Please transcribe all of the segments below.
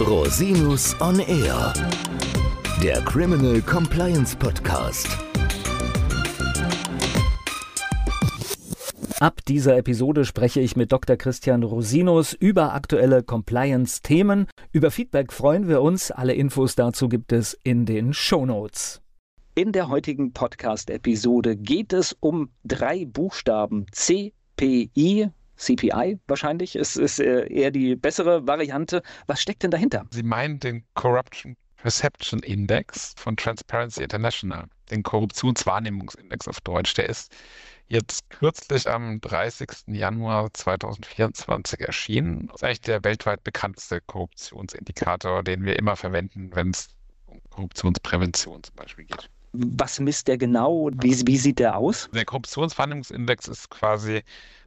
Rosinus on Air, der Criminal Compliance Podcast. Ab dieser Episode spreche ich mit Dr. Christian Rosinus über aktuelle Compliance-Themen. Über Feedback freuen wir uns. Alle Infos dazu gibt es in den Show Notes. In der heutigen Podcast-Episode geht es um drei Buchstaben CPI. CPI wahrscheinlich ist, ist äh, eher die bessere Variante. Was steckt denn dahinter? Sie meinen den Corruption Perception Index von Transparency International, den Korruptionswahrnehmungsindex auf Deutsch. Der ist jetzt kürzlich am 30. Januar 2024 erschienen. Das ist eigentlich der weltweit bekannteste Korruptionsindikator, den wir immer verwenden, wenn es um Korruptionsprävention zum Beispiel geht. Was misst der genau? Wie, wie sieht der aus? Der Korruptionswahrnehmungsindex ist quasi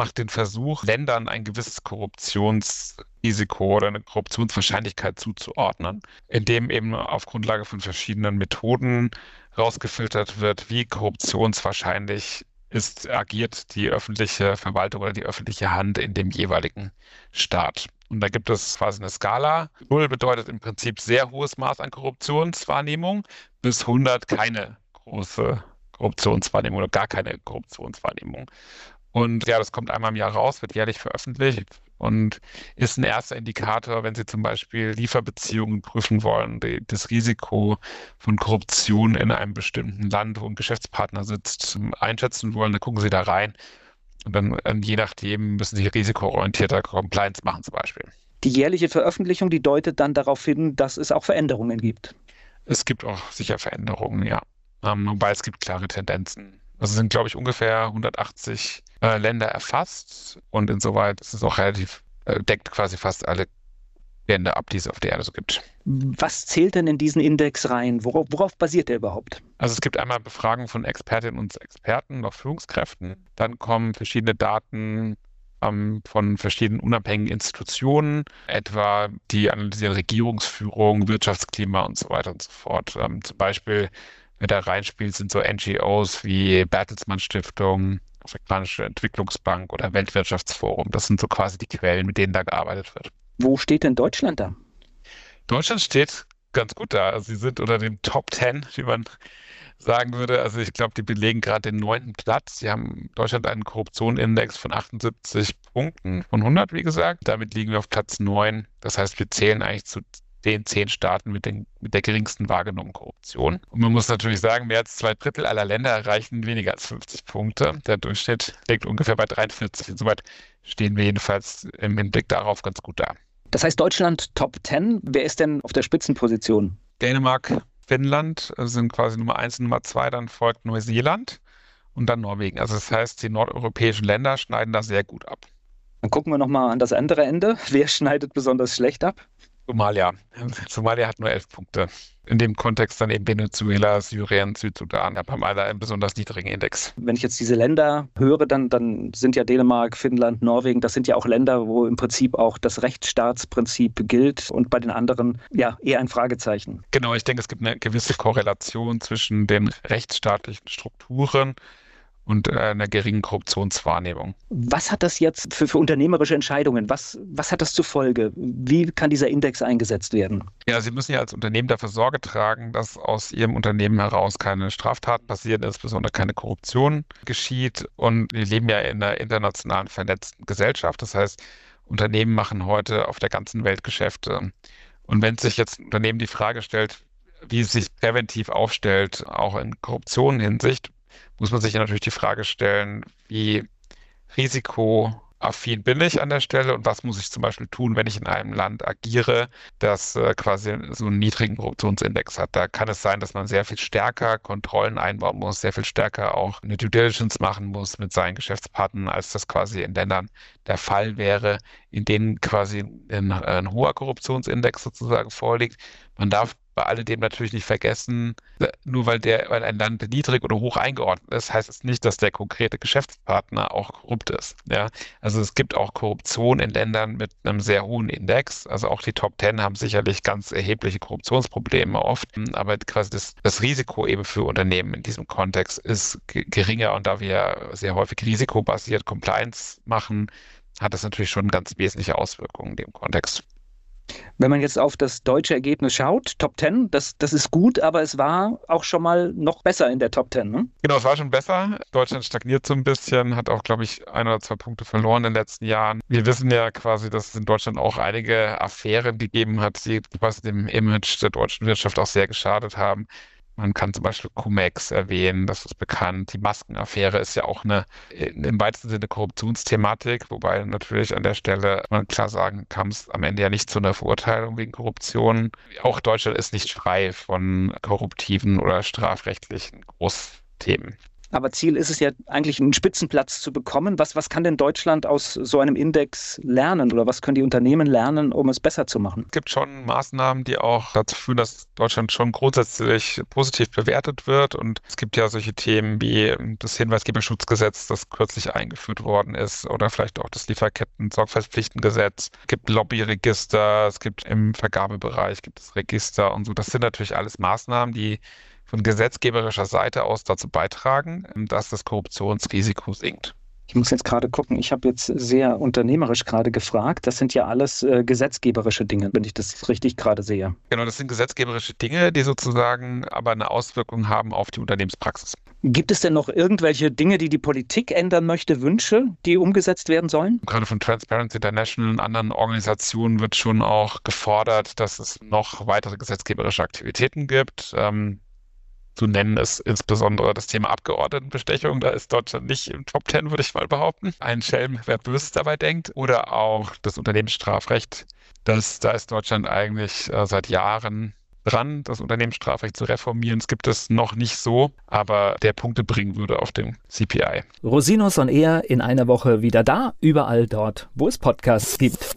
macht den Versuch, Ländern ein gewisses Korruptionsrisiko oder eine Korruptionswahrscheinlichkeit zuzuordnen, indem eben auf Grundlage von verschiedenen Methoden rausgefiltert wird, wie korruptionswahrscheinlich ist, agiert die öffentliche Verwaltung oder die öffentliche Hand in dem jeweiligen Staat. Und da gibt es quasi eine Skala. Null bedeutet im Prinzip sehr hohes Maß an Korruptionswahrnehmung, bis 100 keine große Korruptionswahrnehmung oder gar keine Korruptionswahrnehmung. Und ja, das kommt einmal im Jahr raus, wird jährlich veröffentlicht und ist ein erster Indikator, wenn Sie zum Beispiel Lieferbeziehungen prüfen wollen, die, das Risiko von Korruption in einem bestimmten Land, wo ein Geschäftspartner sitzt, einschätzen wollen, dann gucken Sie da rein. Und dann, je nachdem, müssen Sie risikoorientierter Compliance machen zum Beispiel. Die jährliche Veröffentlichung, die deutet dann darauf hin, dass es auch Veränderungen gibt. Es gibt auch sicher Veränderungen, ja. Ähm, wobei es gibt klare Tendenzen. Also sind, glaube ich, ungefähr 180 äh, Länder erfasst und insoweit ist es auch relativ, äh, deckt quasi fast alle Länder ab, die es auf der Erde so gibt. Was zählt denn in diesen Index rein? Worauf, worauf basiert der überhaupt? Also es gibt einmal Befragungen von Expertinnen und Experten, noch Führungskräften. Dann kommen verschiedene Daten ähm, von verschiedenen unabhängigen Institutionen, etwa die analysieren Regierungsführung, Wirtschaftsklima und so weiter und so fort. Ähm, zum Beispiel, wer da reinspielt, sind so NGOs wie Bertelsmann Stiftung, Afrikanische Entwicklungsbank oder Weltwirtschaftsforum. Das sind so quasi die Quellen, mit denen da gearbeitet wird. Wo steht denn Deutschland da? Deutschland steht ganz gut da. Also sie sind unter den Top 10, wie man sagen würde. Also ich glaube, die belegen gerade den neunten Platz. Sie haben Deutschland einen Korruptionsindex von 78 Punkten von 100, wie gesagt. Damit liegen wir auf Platz 9. Das heißt, wir zählen eigentlich zu den zehn Staaten mit, den, mit der geringsten wahrgenommenen Korruption. Und man muss natürlich sagen, mehr als zwei Drittel aller Länder erreichen weniger als 50 Punkte. Der Durchschnitt liegt ungefähr bei 43. Insoweit stehen wir jedenfalls im Hinblick darauf ganz gut da. Das heißt Deutschland Top 10. Wer ist denn auf der Spitzenposition? Dänemark, Finnland sind quasi Nummer 1 und Nummer 2, dann folgt Neuseeland und dann Norwegen. Also das heißt, die nordeuropäischen Länder schneiden da sehr gut ab. Dann gucken wir nochmal an das andere Ende. Wer schneidet besonders schlecht ab? Somalia. Somalia hat nur elf Punkte. In dem Kontext dann eben Venezuela, Syrien, Südsudan haben alle einen besonders niedrigen Index. Wenn ich jetzt diese Länder höre, dann, dann sind ja Dänemark, Finnland, Norwegen, das sind ja auch Länder, wo im Prinzip auch das Rechtsstaatsprinzip gilt und bei den anderen ja eher ein Fragezeichen. Genau, ich denke, es gibt eine gewisse Korrelation zwischen den rechtsstaatlichen Strukturen und äh, einer geringen Korruptionswahrnehmung. Was hat das jetzt für, für unternehmerische Entscheidungen? Was, was hat das zur Folge? Wie kann dieser Index eingesetzt werden? Ja, Sie müssen ja als Unternehmen dafür Sorge tragen, dass aus Ihrem Unternehmen heraus keine Straftat passiert, insbesondere keine Korruption geschieht. Und wir leben ja in einer internationalen vernetzten Gesellschaft. Das heißt, Unternehmen machen heute auf der ganzen Welt Geschäfte. Und wenn sich jetzt ein Unternehmen die Frage stellt, wie es sich präventiv aufstellt, auch in Korruption-Hinsicht, muss man sich natürlich die Frage stellen, wie risikoaffin bin ich an der Stelle und was muss ich zum Beispiel tun, wenn ich in einem Land agiere, das äh, quasi so einen niedrigen Korruptionsindex hat. Da kann es sein, dass man sehr viel stärker Kontrollen einbauen muss, sehr viel stärker auch eine Due Diligence machen muss mit seinen Geschäftspartnern, als das quasi in Ländern der Fall wäre, in denen quasi ein, ein hoher Korruptionsindex sozusagen vorliegt. Man darf bei alledem natürlich nicht vergessen, nur weil der, weil ein Land niedrig oder hoch eingeordnet ist, heißt es nicht, dass der konkrete Geschäftspartner auch korrupt ist. Ja, also es gibt auch Korruption in Ländern mit einem sehr hohen Index. Also auch die Top Ten haben sicherlich ganz erhebliche Korruptionsprobleme oft, aber quasi das, das Risiko eben für Unternehmen in diesem Kontext ist geringer und da wir sehr häufig risikobasiert Compliance machen, hat das natürlich schon ganz wesentliche Auswirkungen in dem Kontext. Wenn man jetzt auf das deutsche Ergebnis schaut, Top 10, das, das ist gut, aber es war auch schon mal noch besser in der Top 10. Ne? Genau, es war schon besser. Deutschland stagniert so ein bisschen, hat auch, glaube ich, ein oder zwei Punkte verloren in den letzten Jahren. Wir wissen ja quasi, dass es in Deutschland auch einige Affären gegeben hat, die quasi dem Image der deutschen Wirtschaft auch sehr geschadet haben. Man kann zum Beispiel Cum-Ex erwähnen, das ist bekannt. Die Maskenaffäre ist ja auch eine im weitesten Sinne Korruptionsthematik, wobei natürlich an der Stelle man klar sagen kam es am Ende ja nicht zu einer Verurteilung wegen Korruption. Auch Deutschland ist nicht frei von korruptiven oder strafrechtlichen Großthemen. Aber Ziel ist es ja eigentlich, einen Spitzenplatz zu bekommen. Was, was kann denn Deutschland aus so einem Index lernen oder was können die Unternehmen lernen, um es besser zu machen? Es gibt schon Maßnahmen, die auch dazu führen, dass Deutschland schon grundsätzlich positiv bewertet wird. Und es gibt ja solche Themen wie das Hinweisgeberschutzgesetz, das kürzlich eingeführt worden ist, oder vielleicht auch das Lieferketten-Sorgfaltspflichtengesetz. Es gibt Lobbyregister, es gibt im Vergabebereich gibt es Register und so. Das sind natürlich alles Maßnahmen, die von gesetzgeberischer Seite aus dazu beitragen, dass das Korruptionsrisiko sinkt. Ich muss jetzt gerade gucken, ich habe jetzt sehr unternehmerisch gerade gefragt. Das sind ja alles äh, gesetzgeberische Dinge, wenn ich das richtig gerade sehe. Genau, das sind gesetzgeberische Dinge, die sozusagen aber eine Auswirkung haben auf die Unternehmenspraxis. Gibt es denn noch irgendwelche Dinge, die die Politik ändern möchte, Wünsche, die umgesetzt werden sollen? Gerade von Transparency International und anderen Organisationen wird schon auch gefordert, dass es noch weitere gesetzgeberische Aktivitäten gibt. Ähm, zu nennen ist insbesondere das Thema Abgeordnetenbestechung. Da ist Deutschland nicht im Top Ten, würde ich mal behaupten. Ein Schelm, wer böse dabei denkt. Oder auch das Unternehmensstrafrecht. Das, da ist Deutschland eigentlich äh, seit Jahren dran, das Unternehmensstrafrecht zu reformieren. Es gibt es noch nicht so, aber der Punkte bringen würde auf dem CPI. Rosinos on Air in einer Woche wieder da, überall dort, wo es Podcasts gibt.